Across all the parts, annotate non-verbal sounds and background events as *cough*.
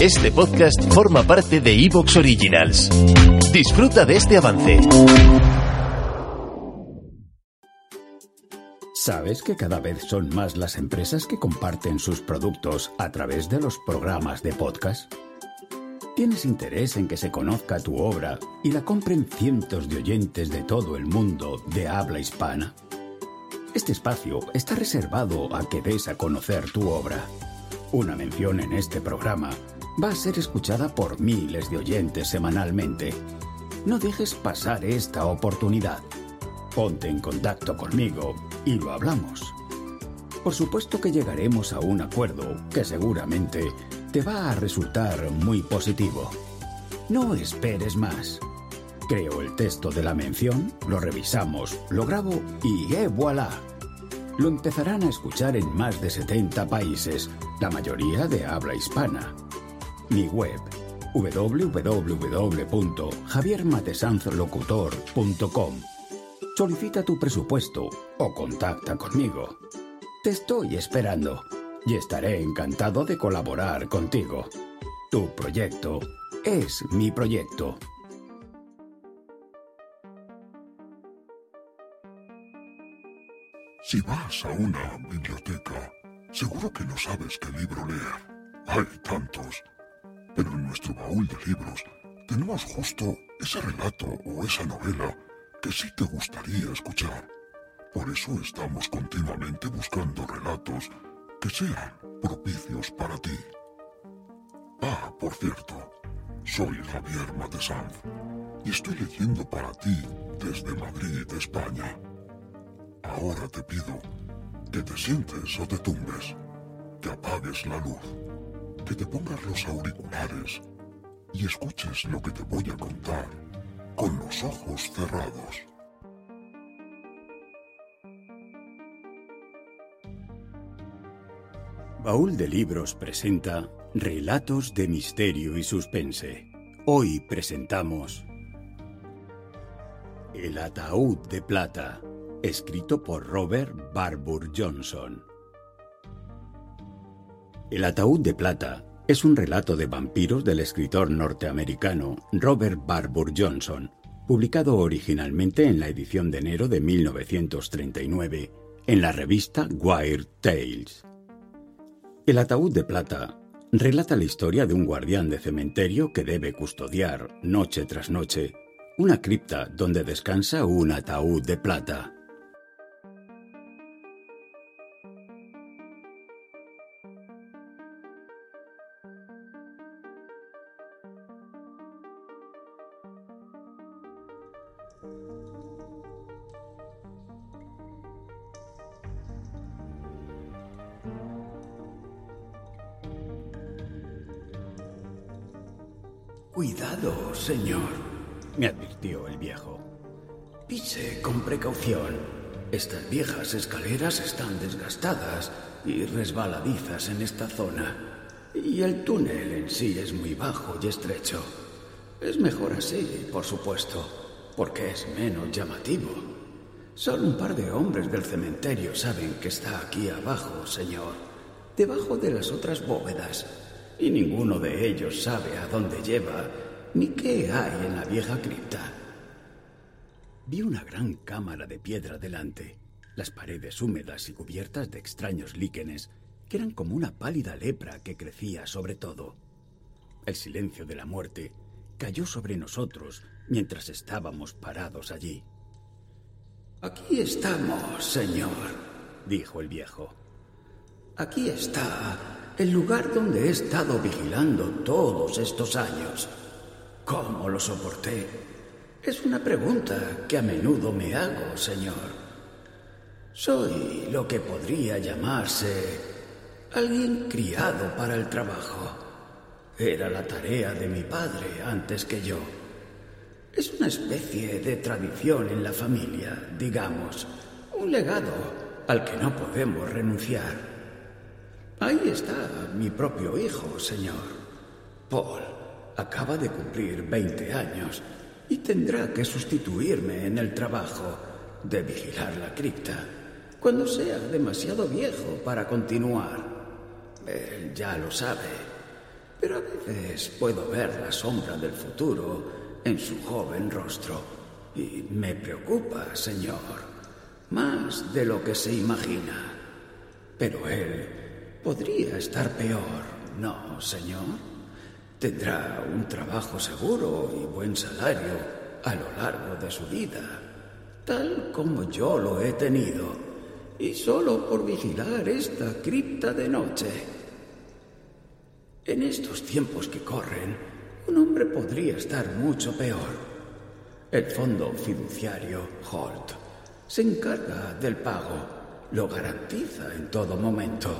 Este podcast forma parte de Evox Originals. Disfruta de este avance. ¿Sabes que cada vez son más las empresas que comparten sus productos a través de los programas de podcast? ¿Tienes interés en que se conozca tu obra y la compren cientos de oyentes de todo el mundo de habla hispana? Este espacio está reservado a que des a conocer tu obra. Una mención en este programa va a ser escuchada por miles de oyentes semanalmente. No dejes pasar esta oportunidad. Ponte en contacto conmigo y lo hablamos. Por supuesto que llegaremos a un acuerdo que seguramente te va a resultar muy positivo. No esperes más. Creo el texto de la mención, lo revisamos, lo grabo y ¡eh voilà! Lo empezarán a escuchar en más de 70 países, la mayoría de habla hispana. Mi web www.javiermatesanzlocutor.com Solicita tu presupuesto o contacta conmigo. Te estoy esperando y estaré encantado de colaborar contigo. Tu proyecto es mi proyecto. Si vas a una biblioteca, seguro que no sabes qué libro leer. Hay tantos. Pero en nuestro baúl de libros tenemos justo ese relato o esa novela que sí te gustaría escuchar. Por eso estamos continuamente buscando relatos que sean propicios para ti. Ah, por cierto, soy Javier Matesanz y estoy leyendo para ti desde Madrid, España. Ahora te pido que te sientes o te tumbes, que apagues la luz, que te pongas los auriculares y escuches lo que te voy a contar con los ojos cerrados. Baúl de Libros presenta Relatos de Misterio y Suspense. Hoy presentamos El Ataúd de Plata, escrito por Robert Barbour Johnson. El Ataúd de Plata es un relato de vampiros del escritor norteamericano Robert Barbour Johnson, publicado originalmente en la edición de enero de 1939 en la revista Wired Tales. El ataúd de plata relata la historia de un guardián de cementerio que debe custodiar, noche tras noche, una cripta donde descansa un ataúd de plata. Cuidado, señor, me advirtió el viejo. Pise con precaución. Estas viejas escaleras están desgastadas y resbaladizas en esta zona. Y el túnel en sí es muy bajo y estrecho. Es mejor así, por supuesto, porque es menos llamativo. Solo un par de hombres del cementerio saben que está aquí abajo, señor, debajo de las otras bóvedas y ninguno de ellos sabe a dónde lleva ni qué hay en la vieja cripta. Vi una gran cámara de piedra delante, las paredes húmedas y cubiertas de extraños líquenes que eran como una pálida lepra que crecía sobre todo. El silencio de la muerte cayó sobre nosotros mientras estábamos parados allí. Aquí estamos, señor, dijo el viejo. Aquí está el lugar donde he estado vigilando todos estos años. ¿Cómo lo soporté? Es una pregunta que a menudo me hago, señor. Soy lo que podría llamarse alguien criado para el trabajo. Era la tarea de mi padre antes que yo. Es una especie de tradición en la familia, digamos, un legado al que no podemos renunciar. Ahí está mi propio hijo, señor. Paul acaba de cumplir 20 años y tendrá que sustituirme en el trabajo de vigilar la cripta cuando sea demasiado viejo para continuar. Él ya lo sabe, pero a veces puedo ver la sombra del futuro en su joven rostro y me preocupa, señor, más de lo que se imagina. Pero él podría estar peor, ¿no, señor? Tendrá un trabajo seguro y buen salario a lo largo de su vida, tal como yo lo he tenido y solo por vigilar esta cripta de noche. En estos tiempos que corren, un hombre podría estar mucho peor. El fondo fiduciario Holt se encarga del pago, lo garantiza en todo momento.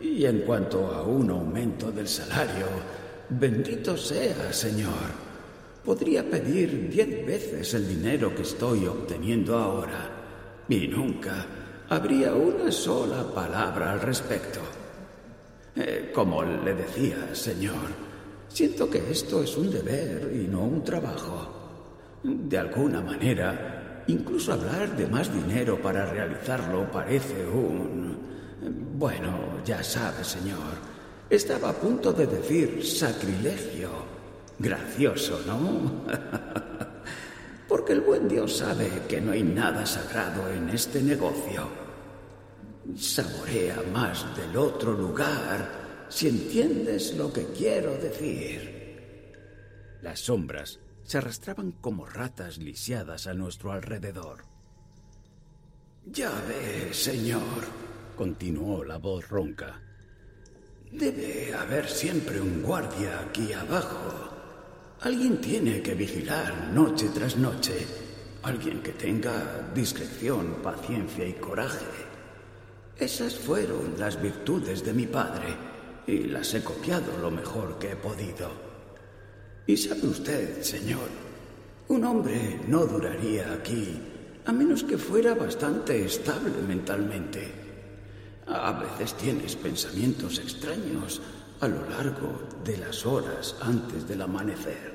Y en cuanto a un aumento del salario, bendito sea, Señor. Podría pedir diez veces el dinero que estoy obteniendo ahora y nunca habría una sola palabra al respecto. Eh, como le decía, señor, siento que esto es un deber y no un trabajo. De alguna manera, incluso hablar de más dinero para realizarlo parece un... Bueno, ya sabe, señor. Estaba a punto de decir sacrilegio. Gracioso, ¿no? *laughs* porque el buen Dios sabe que no hay nada sagrado en este negocio. Saborea más del otro lugar si entiendes lo que quiero decir. Las sombras se arrastraban como ratas lisiadas a nuestro alrededor. Ya ve, señor, continuó la voz ronca. Debe haber siempre un guardia aquí abajo Alguien tiene que vigilar noche tras noche. Alguien que tenga discreción, paciencia y coraje. Esas fueron las virtudes de mi padre y las he copiado lo mejor que he podido. Y sabe usted, señor, un hombre no duraría aquí a menos que fuera bastante estable mentalmente. A veces tienes pensamientos extraños a lo largo de las horas antes del amanecer,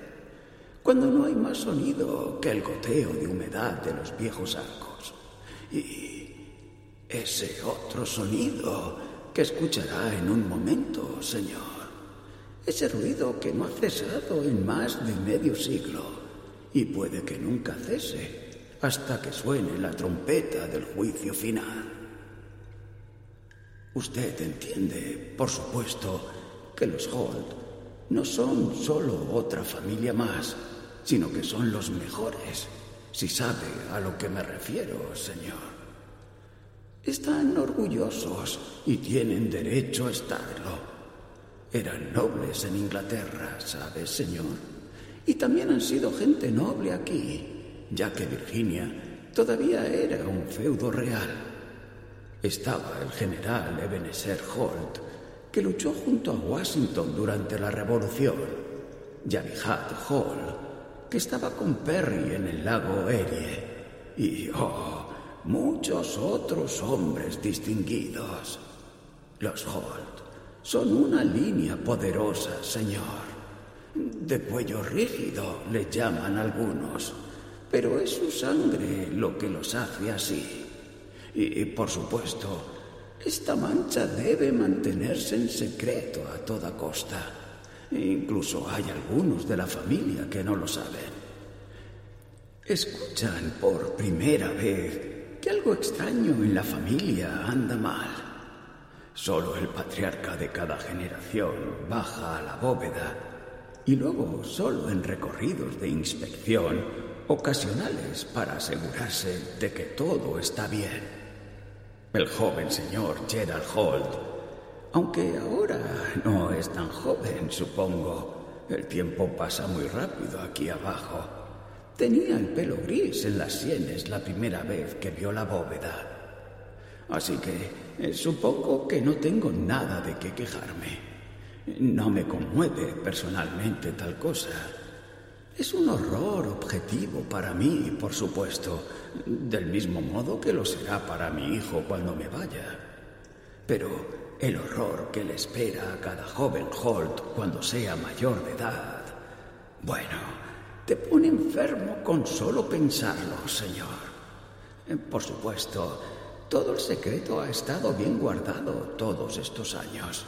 cuando no hay más sonido que el goteo de humedad de los viejos arcos. Y ese otro sonido que escuchará en un momento, Señor. Ese ruido que no ha cesado en más de medio siglo y puede que nunca cese hasta que suene la trompeta del juicio final. Usted entiende, por supuesto, que los Holt no son solo otra familia más, sino que son los mejores, si sabe a lo que me refiero, señor. Están orgullosos y tienen derecho a estarlo. Eran nobles en Inglaterra, ¿sabe, señor? Y también han sido gente noble aquí, ya que Virginia todavía era un feudo real. Estaba el general Ebenezer Holt, que luchó junto a Washington durante la Revolución, Jabijat Hall, que estaba con Perry en el lago Erie, y, oh, muchos otros hombres distinguidos. Los Holt son una línea poderosa, señor. De cuello rígido le llaman algunos, pero es su sangre lo que los hace así. Y, por supuesto, esta mancha debe mantenerse en secreto a toda costa. Incluso hay algunos de la familia que no lo saben. Escuchan por primera vez que algo extraño en la familia anda mal. Solo el patriarca de cada generación baja a la bóveda y luego solo en recorridos de inspección ocasionales para asegurarse de que todo está bien. El joven señor Gerald Holt, aunque ahora no es tan joven, supongo, el tiempo pasa muy rápido aquí abajo. Tenía el pelo gris en las sienes la primera vez que vio la bóveda. Así que Eh, supongo que no tengo nada de qué quejarme. No me conmueve personalmente tal cosa. Es un horror objetivo para mí, por supuesto, del mismo modo que lo será para mi hijo cuando me vaya. Pero el horror que le espera a cada joven Holt cuando sea mayor de edad, bueno, te pone enfermo con solo pensarlo, señor. Eh, por supuesto, todo el secreto ha estado bien guardado todos estos años.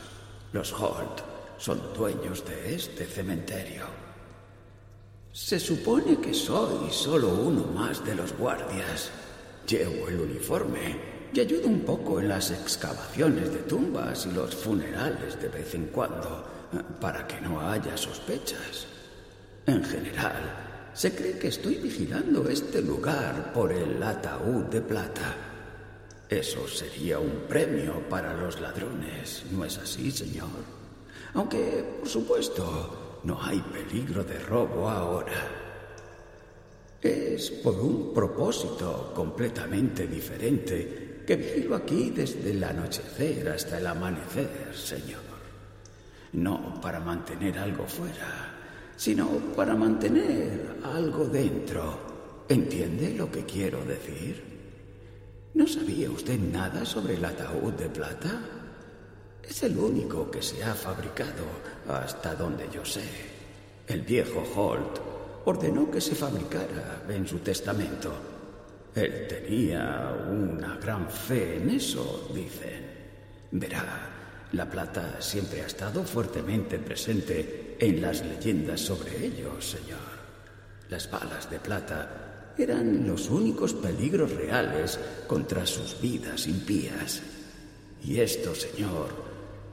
Los Holt son dueños de este cementerio. Se supone que soy solo uno más de los guardias. Llevo el uniforme y ayudo un poco en las excavaciones de tumbas y los funerales de vez en cuando, para que no haya sospechas. En general, se cree que estoy vigilando este lugar por el ataúd de plata. Eso sería un premio para los ladrones, ¿no es así, señor? Aunque, por supuesto, no hay peligro de robo ahora. Es por un propósito completamente diferente que vigilo aquí desde el anochecer hasta el amanecer, señor. No para mantener algo fuera, sino para mantener algo dentro. ¿Entiende lo que quiero decir? ¿No sabía usted nada sobre el ataúd de plata? Es el único que se ha fabricado hasta donde yo sé. El viejo Holt ordenó que se fabricara en su testamento. Él tenía una gran fe en eso, dicen. Verá, la plata siempre ha estado fuertemente presente en las leyendas sobre ello, señor. Las balas de plata eran los únicos peligros reales contra sus vidas impías. Y esto, señor,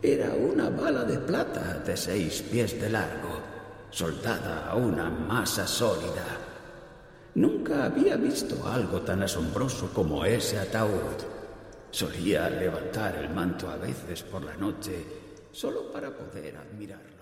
era una bala de plata de seis pies de largo, soldada a una masa sólida. Nunca había visto algo tan asombroso como ese ataúd. Solía levantar el manto a veces por la noche solo para poder admirarlo.